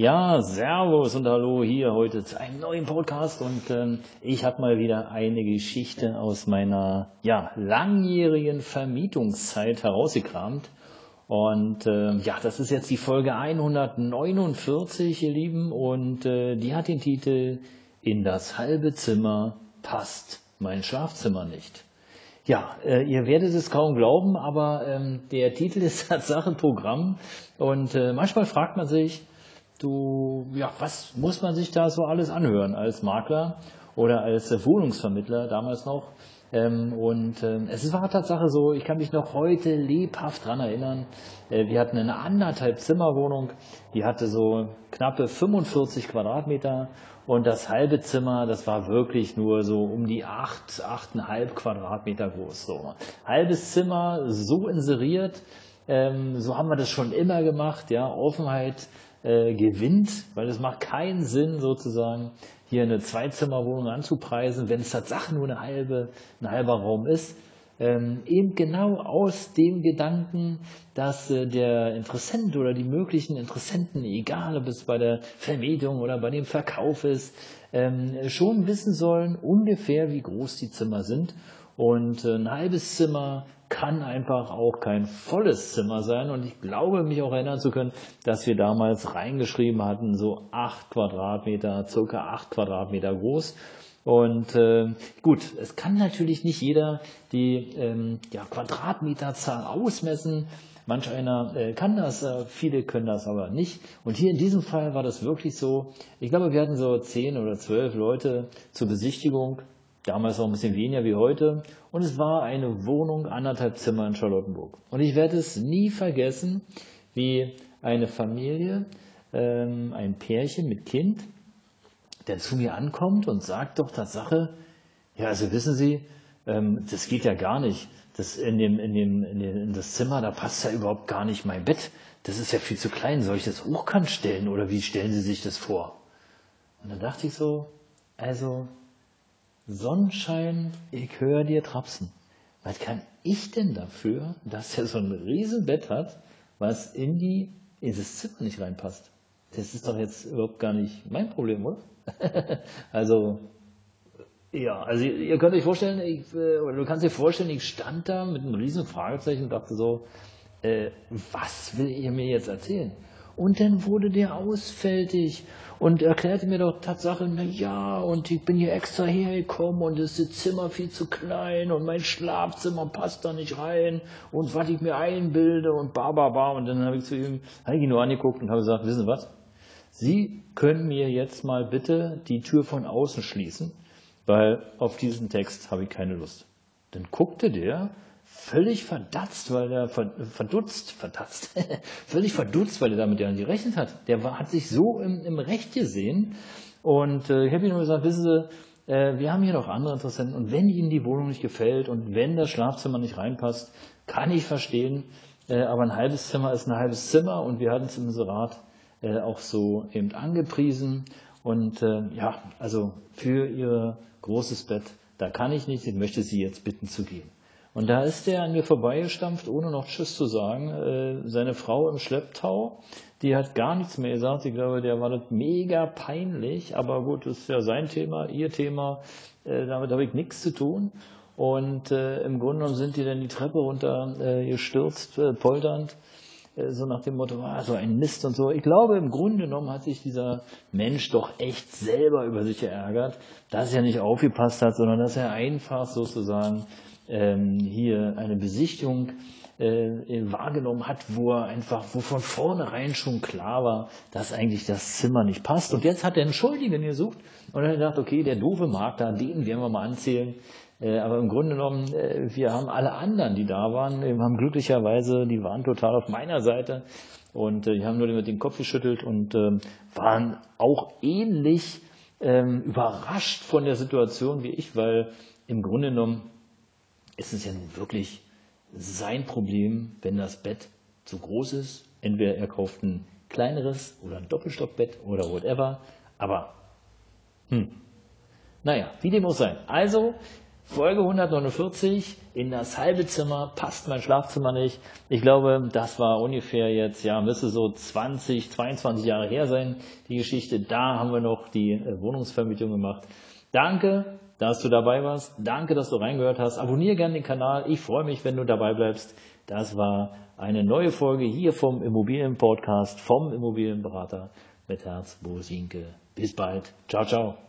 Ja, Servus und Hallo hier heute zu einem neuen Podcast und ähm, ich habe mal wieder eine Geschichte aus meiner ja, langjährigen Vermietungszeit herausgekramt. Und äh, ja, das ist jetzt die Folge 149, ihr Lieben, und äh, die hat den Titel In das halbe Zimmer passt mein Schlafzimmer nicht. Ja, äh, ihr werdet es kaum glauben, aber ähm, der Titel ist Tatsache Programm und äh, manchmal fragt man sich, du, ja, was muss man sich da so alles anhören als Makler oder als Wohnungsvermittler damals noch? Ähm, und ähm, es war Tatsache so, ich kann mich noch heute lebhaft dran erinnern. Äh, wir hatten eine anderthalb Zimmerwohnung, die hatte so knappe 45 Quadratmeter und das halbe Zimmer, das war wirklich nur so um die acht, achteinhalb Quadratmeter groß. So. Halbes Zimmer so inseriert, ähm, so haben wir das schon immer gemacht, ja, Offenheit äh, gewinnt, weil es macht keinen Sinn sozusagen hier eine Zweizimmerwohnung anzupreisen, wenn es tatsächlich nur eine halbe, ein halber Raum ist. Ähm, eben genau aus dem Gedanken, dass äh, der Interessent oder die möglichen Interessenten, egal ob es bei der Vermietung oder bei dem Verkauf ist, ähm, schon wissen sollen ungefähr, wie groß die Zimmer sind. Und äh, ein halbes Zimmer kann einfach auch kein volles Zimmer sein. Und ich glaube, mich auch erinnern zu können, dass wir damals reingeschrieben hatten, so acht Quadratmeter, circa acht Quadratmeter groß. Und äh, gut, es kann natürlich nicht jeder die ähm, ja, Quadratmeterzahl ausmessen. Manch einer äh, kann das, äh, viele können das aber nicht. Und hier in diesem Fall war das wirklich so. Ich glaube, wir hatten so zehn oder zwölf Leute zur Besichtigung Damals auch ein bisschen weniger wie heute. Und es war eine Wohnung, anderthalb Zimmer in Charlottenburg. Und ich werde es nie vergessen, wie eine Familie, ähm, ein Pärchen mit Kind, der zu mir ankommt und sagt doch Tatsache, ja, also wissen Sie, ähm, das geht ja gar nicht. Das in, dem, in, dem, in, dem, in das Zimmer, da passt ja überhaupt gar nicht mein Bett. Das ist ja viel zu klein. Soll ich das hochkant stellen oder wie stellen Sie sich das vor? Und dann dachte ich so, also Sonnenschein, ich höre dir trapsen. Was kann ich denn dafür, dass er so ein Riesenbett hat, was in die, in das Zimmer nicht reinpasst? Das ist doch jetzt überhaupt gar nicht mein Problem, oder? also, ja, also ihr könnt euch vorstellen, ich, äh, oder du kannst dir vorstellen, ich stand da mit einem riesen Fragezeichen und dachte so, äh, was will ihr mir jetzt erzählen? Und dann wurde der ausfältig und erklärte mir doch Tatsache, na ja, und ich bin hier extra hergekommen und ist das Zimmer viel zu klein und mein Schlafzimmer passt da nicht rein und was ich mir einbilde und ba, ba, ba. Und dann habe ich zu ihm, habe ich ihn nur angeguckt und habe gesagt, wissen Sie was? Sie können mir jetzt mal bitte die Tür von außen schließen, weil auf diesen Text habe ich keine Lust. Dann guckte der völlig verdatzt, weil er verdutzt, verdatzt, völlig verdutzt, weil er damit ja nicht gerechnet hat. Der war, hat sich so im, im Recht gesehen. Und äh, ich habe ihm nur gesagt, wissen Sie, äh, wir haben hier noch andere Interessenten. Und wenn Ihnen die Wohnung nicht gefällt und wenn das Schlafzimmer nicht reinpasst, kann ich verstehen, äh, aber ein halbes Zimmer ist ein halbes Zimmer. Und wir hatten es im äh, auch so eben angepriesen. Und äh, ja, also für Ihr großes Bett, da kann ich nicht, ich möchte Sie jetzt bitten zu gehen. Und da ist er an mir vorbeigestampft, ohne noch Tschüss zu sagen. Äh, seine Frau im Schlepptau, die hat gar nichts mehr gesagt. Ich glaube, der war das mega peinlich. Aber gut, das ist ja sein Thema, ihr Thema. Äh, damit habe ich nichts zu tun. Und äh, im Grunde genommen sind die dann die Treppe runter äh, gestürzt, äh, polternd. Äh, so nach dem Motto, ah, so ein Mist und so. Ich glaube, im Grunde genommen hat sich dieser Mensch doch echt selber über sich geärgert, dass er nicht aufgepasst hat, sondern dass er einfach sozusagen ähm, hier eine Besichtigung äh, wahrgenommen hat, wo er einfach, wo von vornherein schon klar war, dass eigentlich das Zimmer nicht passt. Und jetzt hat er einen Schuldigen gesucht und hat gedacht, okay, der doofe Makler, den werden wir mal anzählen. Äh, aber im Grunde genommen, äh, wir haben alle anderen, die da waren, wir haben glücklicherweise, die waren total auf meiner Seite und äh, die haben nur mit dem Kopf geschüttelt und ähm, waren auch ähnlich ähm, überrascht von der Situation wie ich, weil im Grunde genommen ist es ja nun wirklich sein Problem, wenn das Bett zu groß ist. Entweder er kauft ein kleineres oder ein Doppelstockbett oder whatever. Aber, hm, naja, wie dem auch sein. Also, Folge 149, in das halbe Zimmer passt mein Schlafzimmer nicht. Ich glaube, das war ungefähr jetzt, ja, müsste so 20, 22 Jahre her sein, die Geschichte. Da haben wir noch die äh, Wohnungsvermietung gemacht. Danke, dass du dabei warst. Danke, dass du reingehört hast. Abonniere gerne den Kanal. Ich freue mich, wenn du dabei bleibst. Das war eine neue Folge hier vom Immobilienpodcast vom Immobilienberater mit Herz, Bo Sinke. Bis bald. Ciao, ciao.